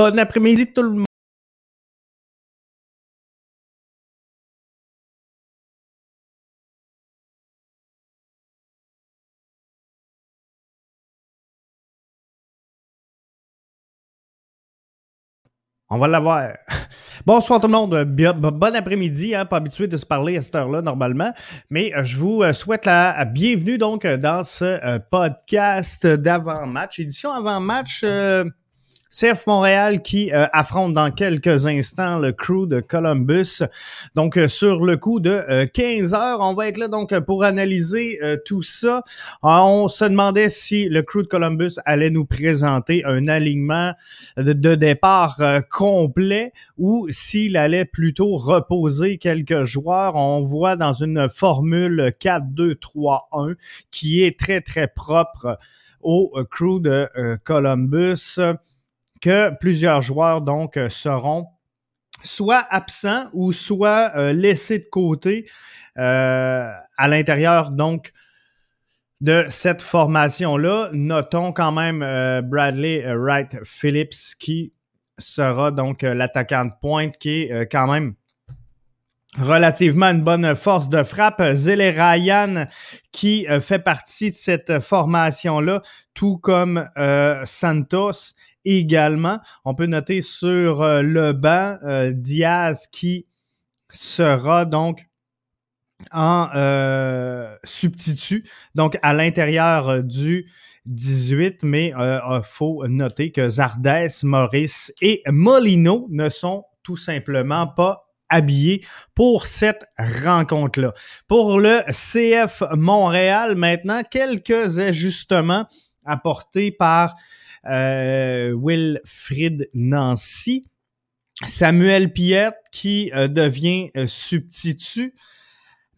Bon après-midi tout le monde. On va l'avoir. Bonsoir tout le monde. Bon après-midi. Hein, pas habitué de se parler à cette heure-là normalement. Mais euh, je vous euh, souhaite la bienvenue donc dans ce euh, podcast d'avant-match. Édition avant-match. CF Montréal qui euh, affronte dans quelques instants le crew de Columbus. Donc euh, sur le coup de 15 euh, heures, on va être là donc pour analyser tout ça. Ah, on se demandait si le crew de Columbus allait nous présenter un alignement de, de départ complet ou s'il allait plutôt reposer quelques joueurs. On voit dans une formule 4-2-3-1 qui est très très propre au crew de Columbus que plusieurs joueurs donc euh, seront soit absents ou soit euh, laissés de côté euh, à l'intérieur donc de cette formation-là. Notons quand même Bradley Wright Phillips qui sera donc l'attaquant de pointe qui est quand même relativement une bonne force de frappe. Zele Ryan qui fait partie de cette formation-là, tout comme Santos également. On peut noter sur euh, le banc euh, Diaz qui sera donc en euh, substitut, donc à l'intérieur du 18, mais il faut noter que Zardes, Maurice et Molino ne sont tout simplement pas habillés pour cette rencontre-là. Pour le CF Montréal, maintenant, quelques ajustements apportés par Wilfrid Nancy, Samuel Piette qui euh, devient euh, substitut,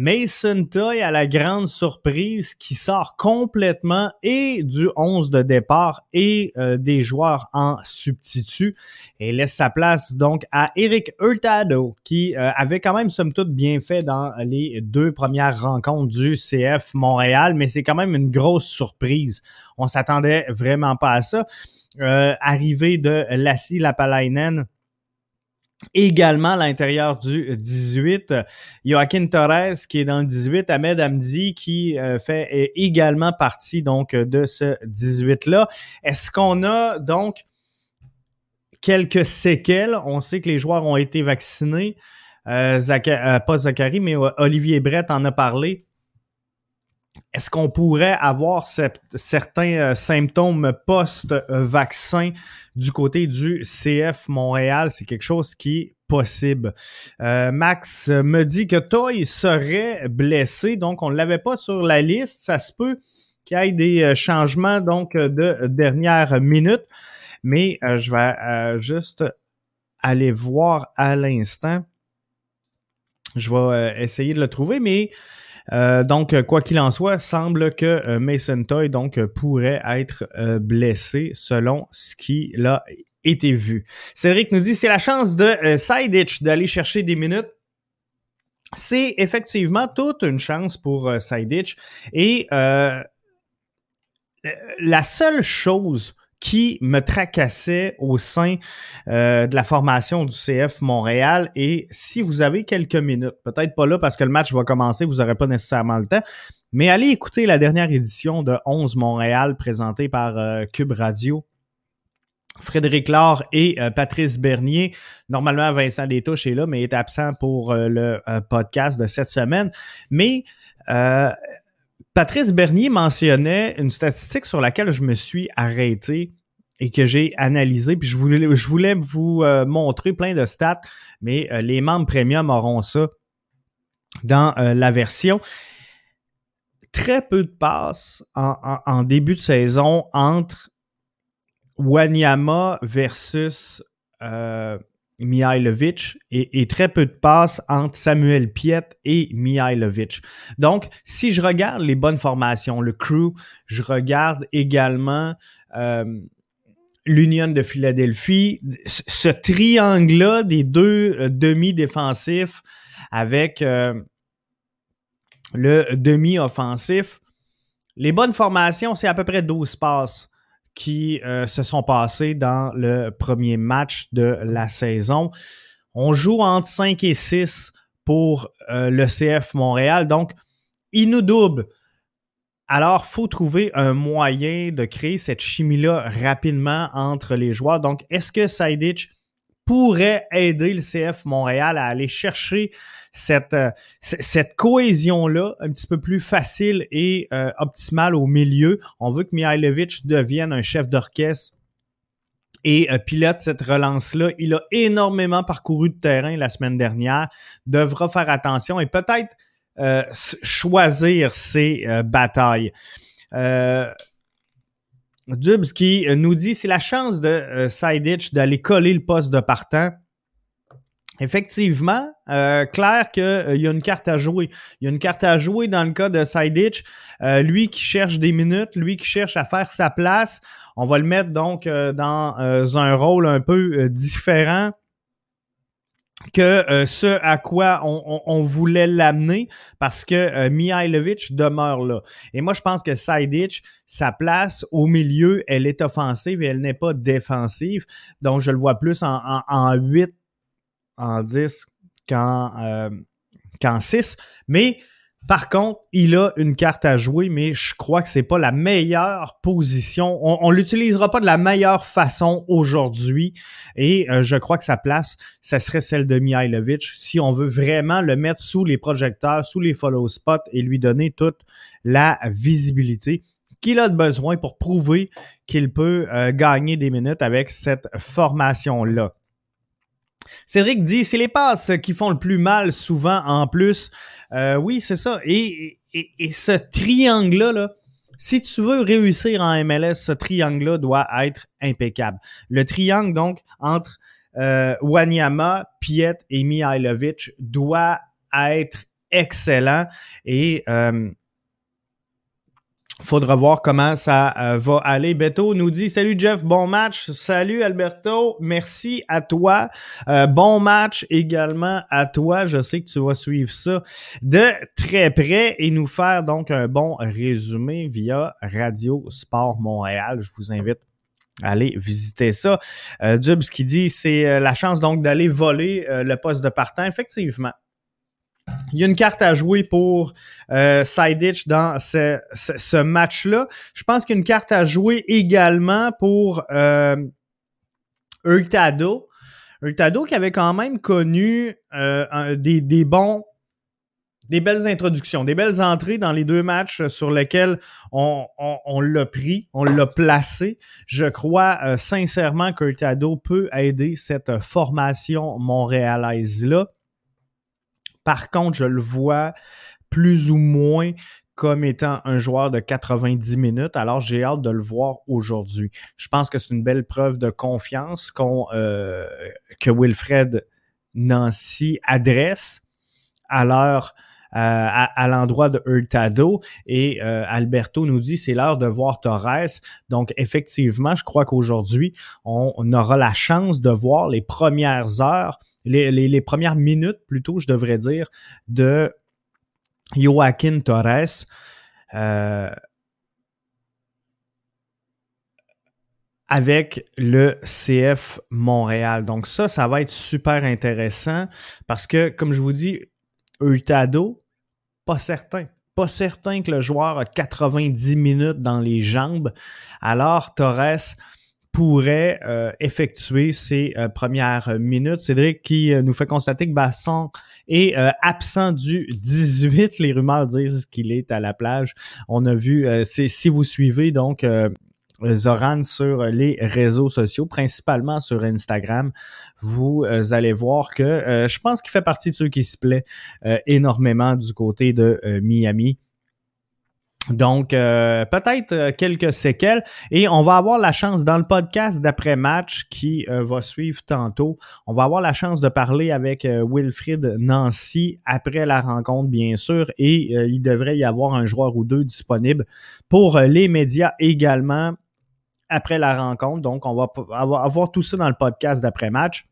Mason Toy à la grande surprise qui sort complètement et du 11 de départ et des joueurs en substitut et laisse sa place donc à Eric Hurtado qui avait quand même somme toute bien fait dans les deux premières rencontres du CF Montréal mais c'est quand même une grosse surprise. On s'attendait vraiment pas à ça. Euh, arrivée de Lassie Lapalainen également à l'intérieur du 18. Joaquin Torres qui est dans le 18. Ahmed Hamdi qui euh, fait également partie donc de ce 18-là. Est-ce qu'on a donc quelques séquelles? On sait que les joueurs ont été vaccinés. Euh, pas Zachary, mais Olivier Brett en a parlé. Est-ce qu'on pourrait avoir certains euh, symptômes post-vaccin du côté du CF Montréal? C'est quelque chose qui est possible. Euh, Max me dit que Toy serait blessé, donc on ne l'avait pas sur la liste. Ça se peut qu'il y ait des euh, changements donc de dernière minute, mais je vais juste aller voir à l'instant. Je vais essayer de le trouver, mais euh, donc, quoi qu'il en soit, semble que euh, Mason Toy donc pourrait être euh, blessé selon ce qui a été vu. Cédric nous dit c'est la chance de Siditch d'aller chercher des minutes. C'est effectivement toute une chance pour Siditch. Et la seule chose qui me tracassait au sein euh, de la formation du CF Montréal. Et si vous avez quelques minutes, peut-être pas là parce que le match va commencer, vous n'aurez pas nécessairement le temps, mais allez écouter la dernière édition de 11 Montréal présentée par euh, Cube Radio. Frédéric Laure et euh, Patrice Bernier. Normalement, Vincent Détouche est là, mais est absent pour le podcast de cette semaine. Mais Patrice Bernier mentionnait une statistique sur laquelle je me suis arrêté et que j'ai analysé. Puis je voulais, je voulais vous euh, montrer plein de stats, mais euh, les membres premium auront ça dans euh, la version. Très peu de passes en, début de saison entre Wanyama versus Mihailovic et, très peu de passes entre Samuel Piet et Mihailovic. Donc, si je regarde les bonnes formations, le crew, je regarde également euh, l'Union de Philadelphie, ce triangle-là des deux euh, demi-défensifs avec euh, le demi-offensif, les bonnes formations, c'est à peu près 12 passes qui se sont passés dans le premier match de la saison. On joue entre 5 et 6 pour le CF Montréal. Donc, il nous double. Alors, faut trouver un moyen de créer cette chimie-là rapidement entre les joueurs. Donc, est-ce que Saïdic pourrait aider le CF Montréal à aller chercher cette, euh, cette cohésion-là un petit peu plus facile et euh, optimale au milieu. On veut que Mihailovic devienne un chef d'orchestre et euh, pilote cette relance-là. Il a énormément parcouru de terrain la semaine dernière, devra faire attention et peut-être choisir ses batailles. Dubs qui nous dit c'est la chance de euh, d'aller coller le poste de partant. Effectivement, euh, clair qu'il euh, y a une carte à jouer. Il y a une carte à jouer dans le cas de Sidich. lui qui cherche des minutes, lui qui cherche à faire sa place. On va le mettre donc dans un rôle un peu différent que euh, ce à quoi on, voulait l'amener parce que euh, Mihailovic demeure là. Et moi, je pense que Sidic, sa place au milieu, elle est offensive et elle n'est pas défensive. Donc, je le vois plus en, en, en 8, en 10 qu'en euh, qu'en 6. Mais par contre, il a une carte à jouer, mais je crois que c'est pas la meilleure position. On, ne l'utilisera pas de la meilleure façon aujourd'hui. Et euh, je crois que sa place, ça serait celle de Mihailovic si on veut vraiment le mettre sous les projecteurs, sous les follow spots et lui donner toute la visibilité qu'il a besoin pour prouver qu'il peut euh, gagner des minutes avec cette formation-là. Cédric dit, c'est les passes qui font le plus mal souvent en plus. Euh, oui, c'est ça. Et, ce triangle-là, si tu veux réussir en MLS, ce triangle-là doit être impeccable. Le triangle, donc, entre euh, Wanyama, Piet et Mihailovic doit être excellent. Et euh, Faudra voir comment ça euh, va aller. Beto nous dit Salut Jeff, bon match. Salut Alberto, merci à toi. Euh, bon match également à toi. Je sais que tu vas suivre ça de très près et nous faire donc un bon résumé via Radio Sport Montréal. Je vous invite à aller visiter ça. Euh, Dubs qui dit c'est euh, la chance donc d'aller voler le poste de partant. Effectivement, il y a une carte à jouer pour euh, dans ce, match-là. Je pense qu'il y a une carte à jouer également pour euh, Hurtado. Hurtado qui avait quand même connu euh, des, bons des belles introductions, des belles entrées dans les deux matchs sur lesquels on, l'a pris, on l'a placé. Je crois euh, sincèrement qu'Hurtado peut aider cette formation montréalaise-là. Par contre, je le vois plus ou moins comme étant un joueur de 90 minutes. Alors, j'ai hâte de le voir aujourd'hui. Je pense que c'est une belle preuve de confiance euh, que Wilfred Nancy adresse à l'heure euh, à, l'endroit de Hurtado et euh, Alberto nous dit c'est l'heure de voir Torres. Donc effectivement, je crois qu'aujourd'hui, on, aura la chance de voir les premières heures les, premières minutes, plutôt, je devrais dire, de Joaquin Torres. Euh, avec le CF Montréal. Donc ça, ça va être super intéressant parce que, comme je vous dis, Hurtado, pas certain. Pas certain que le joueur a 90 minutes dans les jambes. Alors, Torres, pourrait euh, effectuer ses euh, premières minutes. Cédric qui euh, nous fait constater que Basson est absent du 18. Les rumeurs disent qu'il est à la plage. On a vu, c'est si vous suivez donc Zoran sur les réseaux sociaux, principalement sur Instagram, vous allez voir que je pense qu'il fait partie de ceux qui se plaît énormément du côté de Miami. Donc, euh, peut-être euh, quelques séquelles. Et on va avoir la chance, dans le podcast d'après-match qui euh, va suivre tantôt, on va avoir la chance de parler avec Wilfried Nancy après la rencontre, bien sûr. Et il devrait y avoir un joueur ou deux disponible pour les médias également après la rencontre. Donc, on va avoir tout ça dans le podcast d'après-match.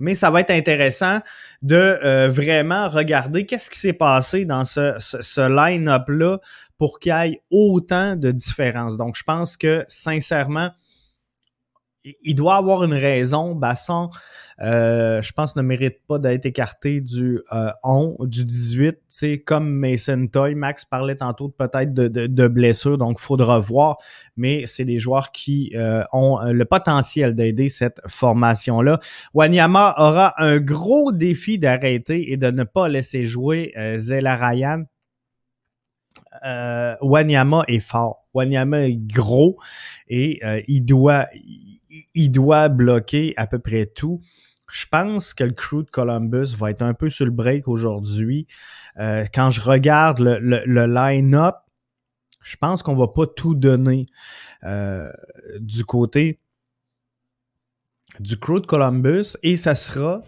Mais ça va être intéressant de euh, vraiment regarder qu'est-ce qui s'est passé dans ce, ce, line-up-là pour qu'il y ait autant de différences. Donc, je pense que sincèrement, il doit avoir une raison. Basson, euh, je pense, ne mérite pas d'être écarté du euh, 11, du 18. C'est comme Mason Toy. Max parlait tantôt peut-être de, de, de, blessures, donc il faudra voir. Mais c'est des joueurs qui euh, ont le potentiel d'aider cette formation-là. Wanyama aura un gros défi d'arrêter et de ne pas laisser jouer euh, Zela Ryan. Euh, Wanyama est fort. Wanyama est gros et euh, il doit bloquer à peu près tout. Je pense que le crew de Columbus va être un peu sur le break aujourd'hui. Euh, quand je regarde le, line-up, je pense qu'on va pas tout donner du côté du crew de Columbus et ça sera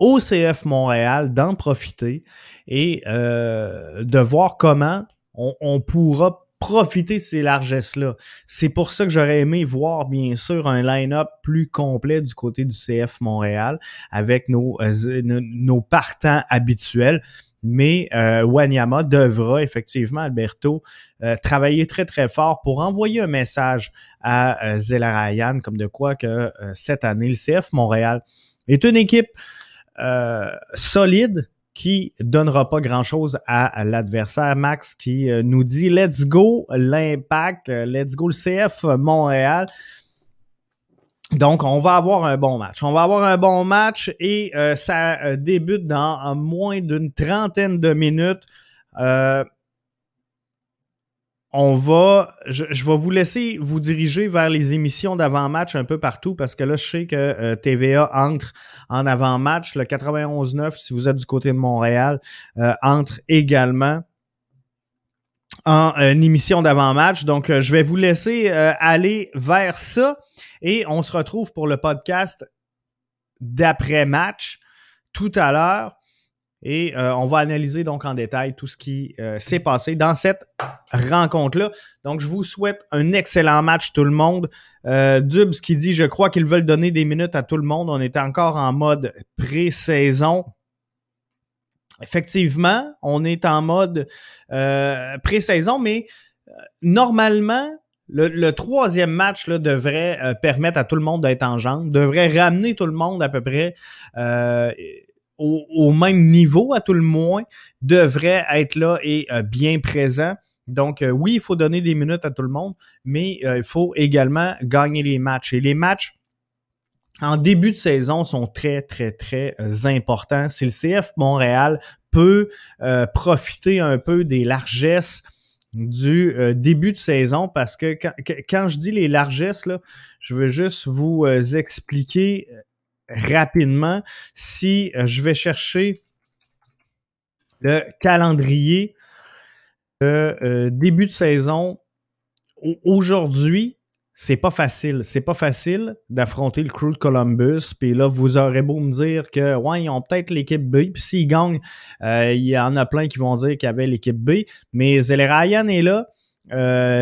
au CF Montréal d'en profiter et euh, de voir comment on, pourra profiter de ces largesses-là. C'est pour ça que j'aurais aimé voir, bien sûr, un line-up plus complet du côté du CF Montréal avec nos, euh, nos partants habituels. Mais euh, Wanyama devra effectivement, Alberto, euh, travailler très très fort pour envoyer un message à euh, Ryan comme de quoi que euh, cette année, le CF Montréal est une équipe solide, qui donnera pas grand-chose à, l'adversaire. Max qui euh, nous dit Let's go l'impact, euh, let's go le CF Montréal. Donc, on va avoir un bon match. On va avoir un bon match et euh, ça débute dans moins d'une trentaine de minutes on va, je, vais vous laisser vous diriger vers les émissions d'avant-match un peu partout parce que là, je sais que euh, TVA entre en avant-match. Le 91.9, si vous êtes du côté de Montréal, euh, entre également en euh, émission d'avant-match. Donc, je vais vous laisser aller vers ça et on se retrouve pour le podcast d'après-match tout à l'heure. Et euh, on va analyser donc en détail tout ce qui euh, s'est passé dans cette rencontre-là. Donc, je vous souhaite un excellent match tout le monde. Euh, Dubs qui dit, je crois qu'ils veulent donner des minutes à tout le monde. On est encore en mode pré-saison. Effectivement, on est en mode euh, pré-saison, mais normalement, le, troisième match là, devrait permettre à tout le monde d'être en jambes, devrait ramener tout le monde à peu près au, même niveau, à tout le moins, devrait être là et euh, bien présent. Donc, euh, oui, il faut donner des minutes à tout le monde, mais euh, il faut également gagner les matchs. Et les matchs en début de saison sont très, très, très importants. Si le CF Montréal peut profiter un peu des largesses du début de saison, parce que quand, quand, je dis les largesses, là, je veux juste vous expliquer rapidement si euh, je vais chercher le calendrier euh, début de saison. Aujourd'hui, c'est pas facile. C'est pas facile d'affronter le crew de Columbus. Puis là, vous aurez beau me dire que ouais, ils ont peut-être l'équipe B. Puis s'ils gagnent, euh, il y en a plein qui vont dire qu'il y avait l'équipe B. Mais Ryan est là.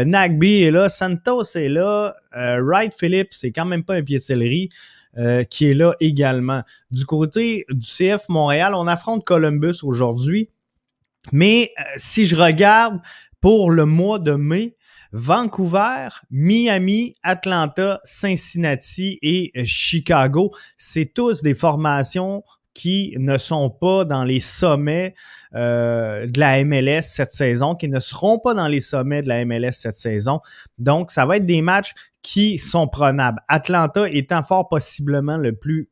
Nagby est là, Santos est là, Wright Phillips, c'est quand même pas un pied de céleri. Euh, qui est là également. Du côté du CF Montréal, on affronte Columbus aujourd'hui. Mais euh, si je regarde pour le mois de mai, Vancouver, Miami, Atlanta, Cincinnati et Chicago, c'est tous des formations qui ne sont pas dans les sommets de la MLS cette saison, qui ne seront pas dans les sommets de la MLS cette saison. Donc, ça va être des matchs qui sont prenables. Atlanta étant fort possiblement le plus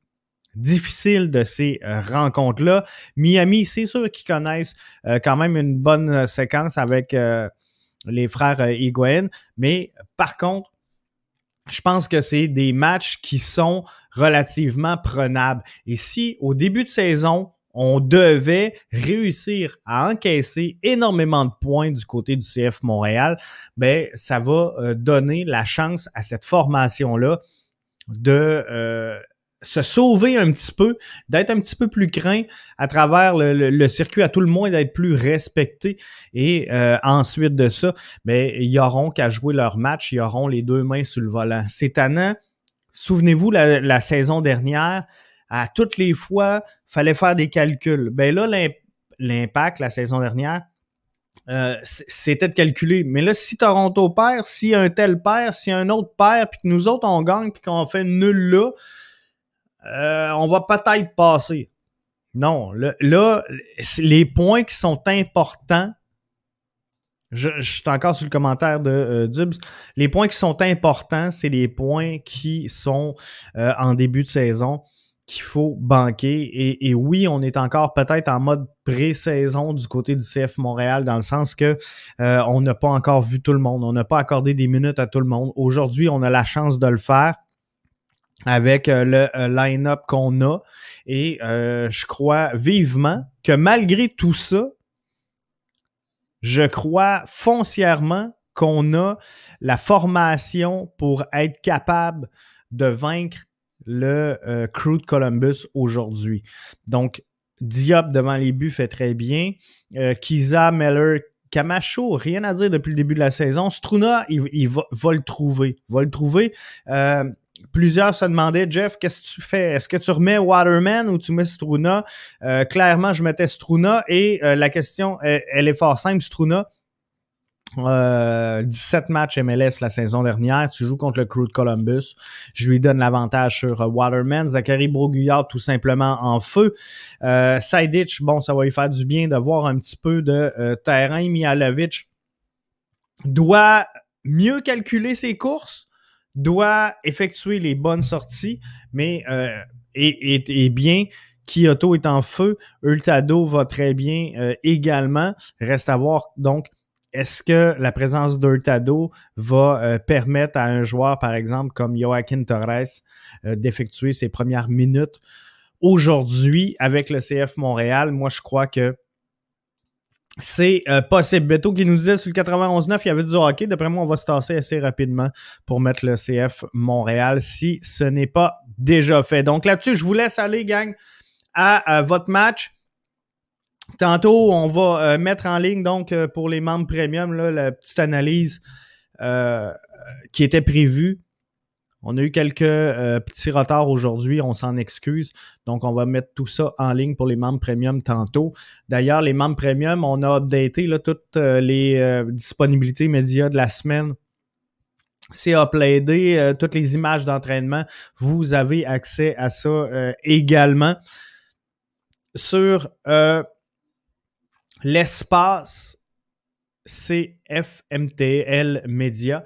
difficile de ces euh, rencontres-là. Miami, c'est sûr qu'ils connaissent euh, quand même une bonne euh, séquence avec les frères Higuain, mais par contre, je pense que c'est des matchs qui sont relativement prenables. Et si au début de saison, on devait réussir à encaisser énormément de points du côté du CF Montréal, ben ça va euh, donner la chance à cette formation-là de euh, se sauver un petit peu, d'être un petit peu plus craint à travers le, circuit, à tout le moins d'être plus respecté. Et euh, ensuite de ça, ben, ils auront qu'à jouer leur match, ils auront les deux mains sur le volant. C'est tannant. Souvenez-vous, la, la saison dernière, à toutes les fois, fallait faire des calculs. Ben là, l'impact la saison dernière, euh, c'était de calculer. Mais là, si Toronto perd, si un tel perd, si un autre perd, puis que nous autres on gagne, puis qu'on fait nul là, euh, on va peut-être passer. Non, là, les points qui sont importants, je, suis encore sur le commentaire de euh, Dubs, les points qui sont importants, c'est les points qui sont en début de saison qu'il faut banquer. Et, oui, on est encore peut-être en mode pré-saison du côté du CF Montréal, dans le sens que euh, on n'a pas encore vu tout le monde, on n'a pas accordé des minutes à tout le monde. Aujourd'hui, on a la chance de le faire avec euh, le euh, line-up qu'on a. Et je crois vivement que malgré tout ça, je crois foncièrement qu'on a la formation pour être capable de vaincre le euh, crew de Columbus aujourd'hui. Donc, Diop devant les buts fait très bien. Euh, Kiza, Meller, Camacho, rien à dire depuis le début de la saison. Struna, il, va, le trouver. Va le trouver. Euh, plusieurs se demandaient, Jeff, qu'est-ce que tu fais? Est-ce que tu remets Waterman ou tu mets Struna? clairement, je mettais Struna et la question, elle, est fort simple. Struna, 17 euh, matchs MLS la saison dernière. Tu joues contre le Crew de Columbus. Je lui donne l'avantage sur euh, Waterman. Zachary Broguillard tout simplement en feu. Euh, bon, ça va lui faire du bien de voir un petit peu de euh, terrain. Mihalovic doit mieux calculer ses courses, doit effectuer les bonnes sorties, mais et, et, bien Kyoto est en feu. Ultado va très bien également. Reste à voir donc est-ce que la présence d'Hurtado va euh, permettre à un joueur, par exemple, comme Joaquin Torres, euh, d'effectuer ses premières minutes? Aujourd'hui avec le CF Montréal? Moi, je crois que c'est euh, possible. Beto qui nous disait sur le 91-9, il y avait du hockey. D'après moi, on va se tasser assez rapidement pour mettre le CF Montréal si ce n'est pas déjà fait. Donc là-dessus, je vous laisse aller, gang, à votre match. Tantôt, on va euh, mettre en ligne donc euh, pour les membres premium là, la petite analyse euh, qui était prévue. On a eu quelques petits retards aujourd'hui, on s'en excuse. Donc, on va mettre tout ça en ligne pour les membres premium tantôt. D'ailleurs, les membres premium, on a updaté là, toutes les disponibilités médias de la semaine. C'est uploadé, toutes les images d'entraînement. Vous avez accès à ça également sur l'espace CFMTL Media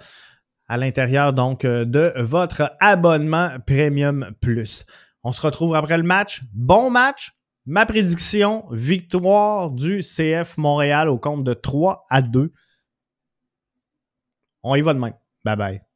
à l'intérieur donc euh, de votre abonnement Premium Plus. On se retrouve après le match. Bon match. Ma prédiction, victoire du CF Montréal au compte de 3 à 2. On y va demain. Bye bye.